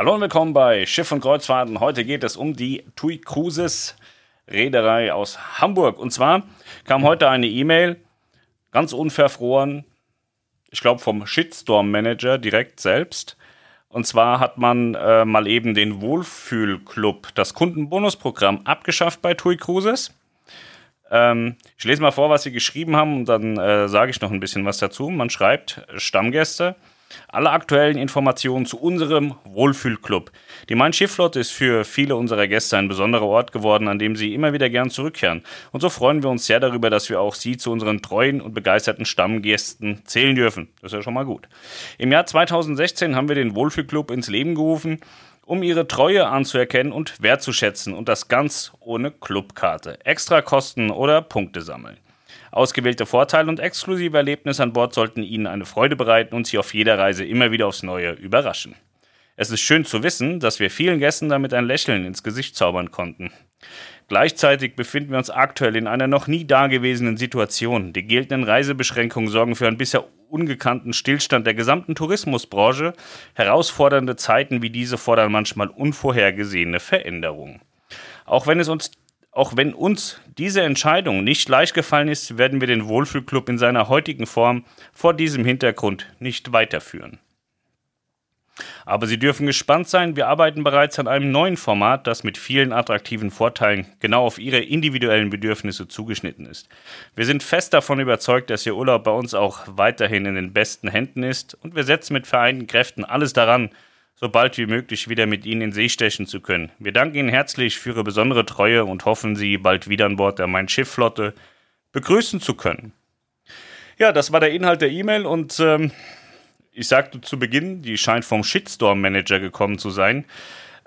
Hallo und willkommen bei Schiff und Kreuzfahrten. Heute geht es um die TUI Cruises Reederei aus Hamburg. Und zwar kam heute eine E-Mail, ganz unverfroren, ich glaube vom Shitstorm Manager direkt selbst. Und zwar hat man äh, mal eben den Wohlfühlclub, das Kundenbonusprogramm, abgeschafft bei TUI Cruises. Ähm, ich lese mal vor, was sie geschrieben haben und dann äh, sage ich noch ein bisschen was dazu. Man schreibt, Stammgäste, alle aktuellen Informationen zu unserem Wohlfühlclub. Die Main Schifflotte ist für viele unserer Gäste ein besonderer Ort geworden, an dem sie immer wieder gern zurückkehren. Und so freuen wir uns sehr darüber, dass wir auch Sie zu unseren treuen und begeisterten Stammgästen zählen dürfen. Das ist ja schon mal gut. Im Jahr 2016 haben wir den Wohlfühlclub ins Leben gerufen um ihre Treue anzuerkennen und wertzuschätzen und das ganz ohne Clubkarte, Extrakosten oder Punkte sammeln. Ausgewählte Vorteile und exklusive Erlebnisse an Bord sollten Ihnen eine Freude bereiten und Sie auf jeder Reise immer wieder aufs Neue überraschen. Es ist schön zu wissen, dass wir vielen Gästen damit ein Lächeln ins Gesicht zaubern konnten. Gleichzeitig befinden wir uns aktuell in einer noch nie dagewesenen Situation. Die geltenden Reisebeschränkungen sorgen für einen bisher ungekannten Stillstand der gesamten Tourismusbranche. Herausfordernde Zeiten wie diese fordern manchmal unvorhergesehene Veränderungen. Auch wenn es uns auch wenn uns diese Entscheidung nicht leicht gefallen ist, werden wir den Wohlfühlclub in seiner heutigen Form vor diesem Hintergrund nicht weiterführen. Aber Sie dürfen gespannt sein, wir arbeiten bereits an einem neuen Format, das mit vielen attraktiven Vorteilen genau auf Ihre individuellen Bedürfnisse zugeschnitten ist. Wir sind fest davon überzeugt, dass Ihr Urlaub bei uns auch weiterhin in den besten Händen ist und wir setzen mit vereinten Kräften alles daran, so bald wie möglich wieder mit Ihnen in See stechen zu können. Wir danken Ihnen herzlich für Ihre besondere Treue und hoffen, Sie bald wieder an Bord der Main-Schiff-Flotte begrüßen zu können. Ja, das war der Inhalt der E-Mail und ähm, ich sagte zu Beginn, die scheint vom Shitstorm-Manager gekommen zu sein.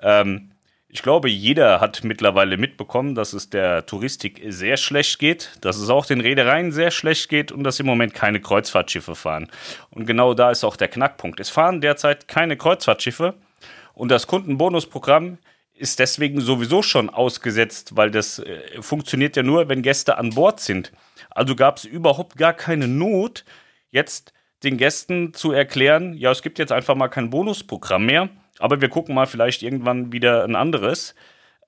Ähm, ich glaube, jeder hat mittlerweile mitbekommen, dass es der Touristik sehr schlecht geht, dass es auch den Reedereien sehr schlecht geht und dass im Moment keine Kreuzfahrtschiffe fahren. Und genau da ist auch der Knackpunkt. Es fahren derzeit keine Kreuzfahrtschiffe und das Kundenbonusprogramm ist deswegen sowieso schon ausgesetzt, weil das äh, funktioniert ja nur, wenn Gäste an Bord sind. Also gab es überhaupt gar keine Not, jetzt den Gästen zu erklären, ja, es gibt jetzt einfach mal kein Bonusprogramm mehr aber wir gucken mal vielleicht irgendwann wieder ein anderes.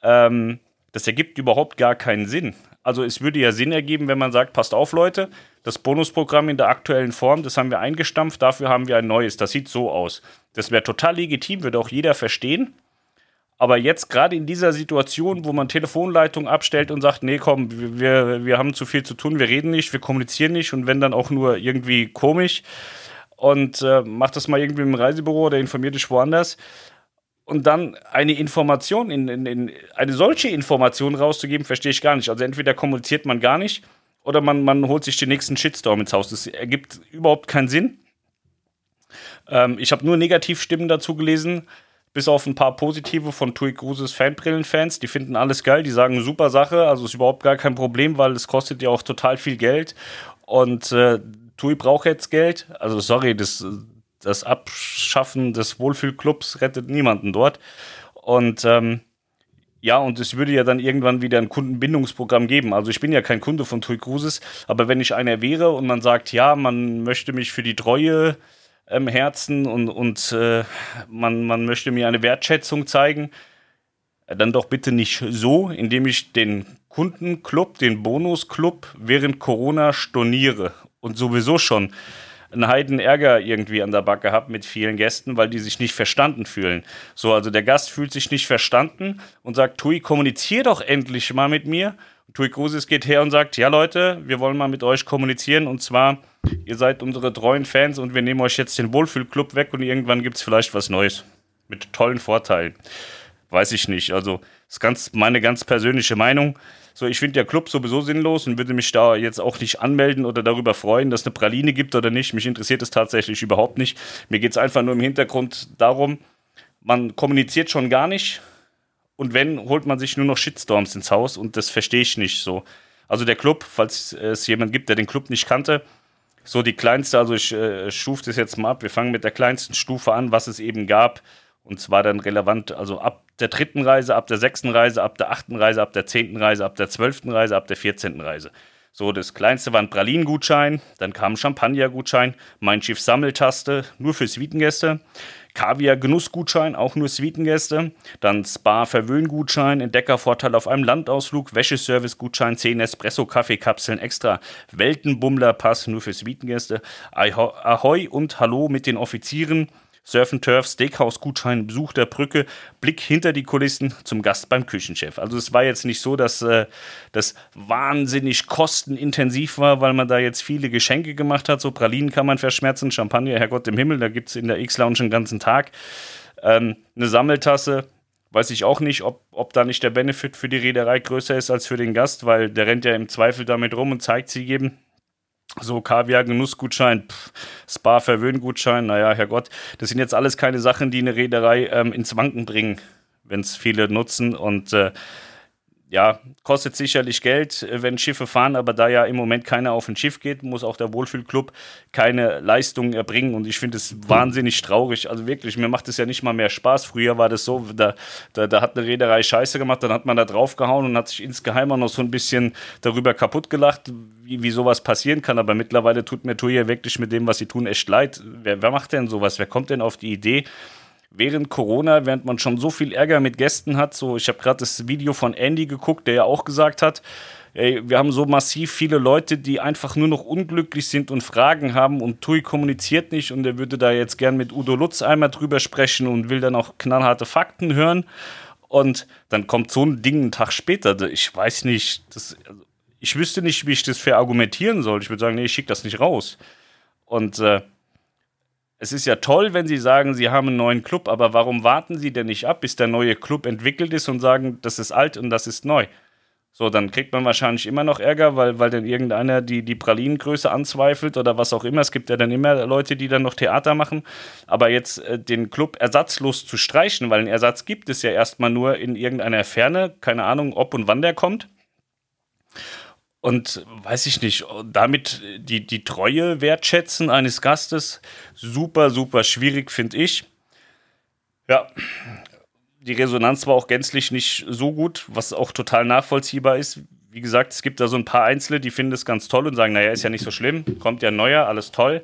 Ähm, das ergibt überhaupt gar keinen Sinn. Also es würde ja Sinn ergeben, wenn man sagt, passt auf Leute, das Bonusprogramm in der aktuellen Form, das haben wir eingestampft, dafür haben wir ein neues. Das sieht so aus. Das wäre total legitim, würde auch jeder verstehen. Aber jetzt gerade in dieser Situation, wo man Telefonleitungen abstellt und sagt, nee, komm, wir, wir haben zu viel zu tun, wir reden nicht, wir kommunizieren nicht und wenn dann auch nur irgendwie komisch, und äh, mach das mal irgendwie im Reisebüro oder informier dich woanders. Und dann eine Information, in, in, in, eine solche Information rauszugeben, verstehe ich gar nicht. Also entweder kommuniziert man gar nicht oder man, man holt sich den nächsten Shitstorm ins Haus. Das ergibt überhaupt keinen Sinn. Ähm, ich habe nur Negativstimmen dazu gelesen, bis auf ein paar positive von Tui Cruises Fanbrillen-Fans. Die finden alles geil, die sagen super Sache, also ist überhaupt gar kein Problem, weil es kostet ja auch total viel Geld. Und äh, Tui braucht jetzt Geld. Also sorry, das, das Abschaffen des Wohlfühlclubs rettet niemanden dort. Und ähm, ja, und es würde ja dann irgendwann wieder ein Kundenbindungsprogramm geben. Also ich bin ja kein Kunde von Tui Cruises, aber wenn ich einer wäre und man sagt, ja, man möchte mich für die Treue im Herzen und, und äh, man, man möchte mir eine Wertschätzung zeigen, dann doch bitte nicht so, indem ich den Kundenclub, den Bonusclub während Corona storniere und sowieso schon einen heiden Ärger irgendwie an der Backe habe mit vielen Gästen, weil die sich nicht verstanden fühlen. So, also der Gast fühlt sich nicht verstanden und sagt, Tui, kommunizier doch endlich mal mit mir. Tui Cruises geht her und sagt, ja Leute, wir wollen mal mit euch kommunizieren und zwar, ihr seid unsere treuen Fans und wir nehmen euch jetzt den Wohlfühlclub weg und irgendwann gibt es vielleicht was Neues. Mit tollen Vorteilen. Weiß ich nicht. Also, das ist ganz, meine ganz persönliche Meinung. So, ich finde der Club sowieso sinnlos und würde mich da jetzt auch nicht anmelden oder darüber freuen, dass es eine Praline gibt oder nicht. Mich interessiert es tatsächlich überhaupt nicht. Mir geht es einfach nur im Hintergrund darum, man kommuniziert schon gar nicht. Und wenn, holt man sich nur noch Shitstorms ins Haus und das verstehe ich nicht so. Also der Club, falls es jemand gibt, der den Club nicht kannte, so die kleinste, also ich äh, schuf das jetzt mal ab. Wir fangen mit der kleinsten Stufe an, was es eben gab. Und zwar dann relevant, also ab der dritten Reise, ab der sechsten Reise, ab der achten Reise, ab der zehnten Reise, ab der zwölften Reise, ab der vierzehnten Reise. So, das kleinste war ein Pralinen-Gutschein, dann kam ein Champagner-Gutschein, Mein Schiff Sammeltaste, nur für Suitengäste, Kaviar-Genussgutschein, auch nur Suitengäste, dann Spa-Verwöhngutschein, Entdeckervorteil auf einem Landausflug, Wäscheservice-Gutschein, 10 Espresso-Kaffeekapseln extra, Weltenbummler-Pass, nur für Suitengäste, Ahoi und Hallo mit den Offizieren, Surf and Turf, Steakhouse-Gutschein, Besuch der Brücke, Blick hinter die Kulissen zum Gast beim Küchenchef. Also es war jetzt nicht so, dass äh, das wahnsinnig kostenintensiv war, weil man da jetzt viele Geschenke gemacht hat. So Pralinen kann man verschmerzen, Champagner, Herrgott im Himmel, da gibt es in der X-Lounge einen ganzen Tag. Ähm, eine Sammeltasse, weiß ich auch nicht, ob, ob da nicht der Benefit für die Reederei größer ist als für den Gast, weil der rennt ja im Zweifel damit rum und zeigt sie jedem. So Kaviar-Genussgutschein, Spa-Verwöhngutschein, naja, Herrgott, das sind jetzt alles keine Sachen, die eine Reederei ähm, ins Wanken bringen, wenn es viele nutzen. Und äh, ja, kostet sicherlich Geld, äh, wenn Schiffe fahren, aber da ja im Moment keiner auf ein Schiff geht, muss auch der Wohlfühlclub keine Leistungen erbringen und ich finde es wahnsinnig traurig. Also wirklich, mir macht es ja nicht mal mehr Spaß. Früher war das so, da, da, da hat eine Reederei Scheiße gemacht, dann hat man da draufgehauen und hat sich insgeheim auch noch so ein bisschen darüber kaputt gelacht, wie, wie sowas passieren kann. Aber mittlerweile tut mir Tour wirklich mit dem, was sie tun, echt leid. Wer, wer macht denn sowas? Wer kommt denn auf die Idee? Während Corona, während man schon so viel Ärger mit Gästen hat, so ich habe gerade das Video von Andy geguckt, der ja auch gesagt hat, ey, wir haben so massiv viele Leute, die einfach nur noch unglücklich sind und Fragen haben und Tui kommuniziert nicht und er würde da jetzt gern mit Udo Lutz einmal drüber sprechen und will dann auch knallharte Fakten hören und dann kommt so ein Ding einen Tag später, ich weiß nicht, das, ich wüsste nicht, wie ich das verargumentieren soll. Ich würde sagen, nee, ich schicke das nicht raus. Und äh, es ist ja toll, wenn Sie sagen, Sie haben einen neuen Club, aber warum warten Sie denn nicht ab, bis der neue Club entwickelt ist und sagen, das ist alt und das ist neu? So, dann kriegt man wahrscheinlich immer noch Ärger, weil, weil dann irgendeiner die, die Pralinengröße anzweifelt oder was auch immer. Es gibt ja dann immer Leute, die dann noch Theater machen. Aber jetzt äh, den Club ersatzlos zu streichen, weil einen Ersatz gibt es ja erstmal nur in irgendeiner Ferne, keine Ahnung, ob und wann der kommt. Und weiß ich nicht, damit die, die Treue wertschätzen eines Gastes, super, super schwierig, finde ich. Ja, die Resonanz war auch gänzlich nicht so gut, was auch total nachvollziehbar ist. Wie gesagt, es gibt da so ein paar Einzelne, die finden es ganz toll und sagen, naja, ist ja nicht so schlimm, kommt ja neuer, alles toll.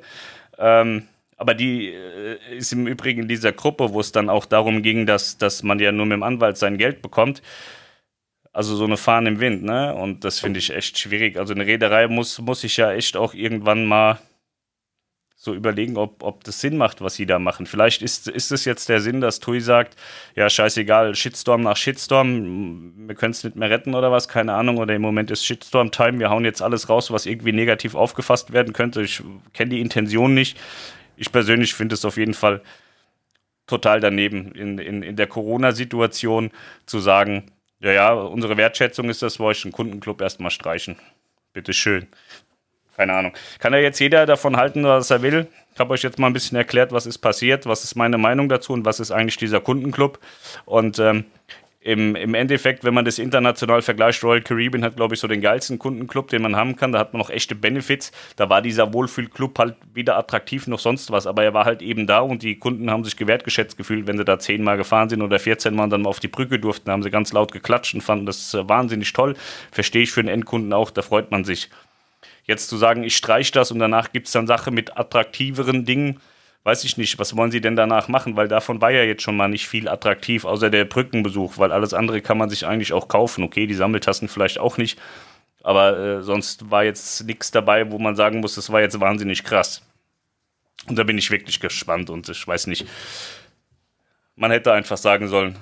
Ähm, aber die äh, ist im Übrigen in dieser Gruppe, wo es dann auch darum ging, dass, dass man ja nur mit dem Anwalt sein Geld bekommt also so eine Fahne im Wind, ne? Und das finde ich echt schwierig. Also eine Reederei muss, muss sich ja echt auch irgendwann mal so überlegen, ob, ob das Sinn macht, was sie da machen. Vielleicht ist, ist es jetzt der Sinn, dass Tui sagt, ja, scheißegal, Shitstorm nach Shitstorm, wir können es nicht mehr retten oder was, keine Ahnung, oder im Moment ist Shitstorm-Time, wir hauen jetzt alles raus, was irgendwie negativ aufgefasst werden könnte. Ich kenne die Intention nicht. Ich persönlich finde es auf jeden Fall total daneben, in, in, in der Corona-Situation zu sagen, ja, ja, unsere Wertschätzung ist, dass wir euch einen Kundenclub erstmal streichen. Bitteschön. Keine Ahnung. Kann ja jetzt jeder davon halten, was er will. Ich habe euch jetzt mal ein bisschen erklärt, was ist passiert, was ist meine Meinung dazu und was ist eigentlich dieser Kundenclub. Und ähm, im, im Endeffekt, wenn man das international vergleicht, Royal Caribbean hat, glaube ich, so den geilsten Kundenclub, den man haben kann. Da hat man noch echte Benefits. Da war dieser Wohlfühlclub halt weder attraktiv noch sonst was, aber er war halt eben da und die Kunden haben sich gewertgeschätzt gefühlt, wenn sie da zehnmal gefahren sind oder 14 Mal und dann mal auf die Brücke durften, da haben sie ganz laut geklatscht und fanden das äh, wahnsinnig toll. Verstehe ich für den Endkunden auch, da freut man sich. Jetzt zu sagen, ich streiche das und danach gibt es dann Sachen mit attraktiveren Dingen, weiß ich nicht, was wollen sie denn danach machen? Weil davon war ja jetzt schon mal nicht viel attraktiv, außer der Brückenbesuch, weil alles andere kann man sich eigentlich auch kaufen. Okay, die Sammeltassen vielleicht auch nicht, aber äh, sonst war jetzt nichts dabei, wo man sagen muss, das war jetzt wahnsinnig krass. Und da bin ich wirklich gespannt und ich weiß nicht, man hätte einfach sagen sollen,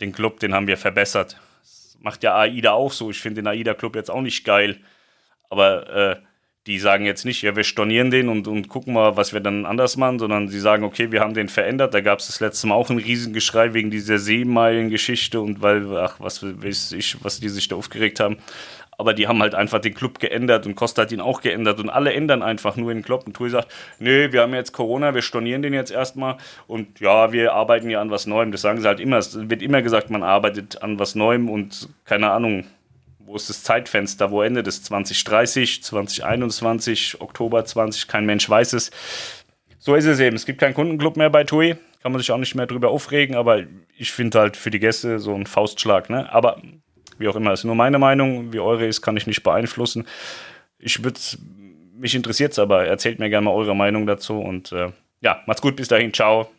den Club, den haben wir verbessert. Das macht ja AIDA auch so. Ich finde den AIDA-Club jetzt auch nicht geil. Aber äh, die sagen jetzt nicht, ja, wir stornieren den und, und gucken mal, was wir dann anders machen, sondern sie sagen, okay, wir haben den verändert. Da gab es das letzte Mal auch ein Riesengeschrei wegen dieser Seemeilen-Geschichte und weil, ach, was weiß ich, was die sich da aufgeregt haben. Aber die haben halt einfach den Club geändert und Costa hat ihn auch geändert und alle ändern einfach nur den Club. Und Tui sagt, nee, wir haben jetzt Corona, wir stornieren den jetzt erstmal und ja, wir arbeiten ja an was Neuem. Das sagen sie halt immer. Es wird immer gesagt, man arbeitet an was Neuem und keine Ahnung, wo ist das Zeitfenster? Wo endet es? 2030, 2021, Oktober 20? Kein Mensch weiß es. So ist es eben. Es gibt keinen Kundenclub mehr bei TUI. Kann man sich auch nicht mehr drüber aufregen, aber ich finde halt für die Gäste so ein Faustschlag. Ne? Aber wie auch immer. Ist nur meine Meinung. Wie eure ist, kann ich nicht beeinflussen. Ich würde mich interessiert es aber. Erzählt mir gerne mal eure Meinung dazu und äh, ja, macht's gut, bis dahin, ciao.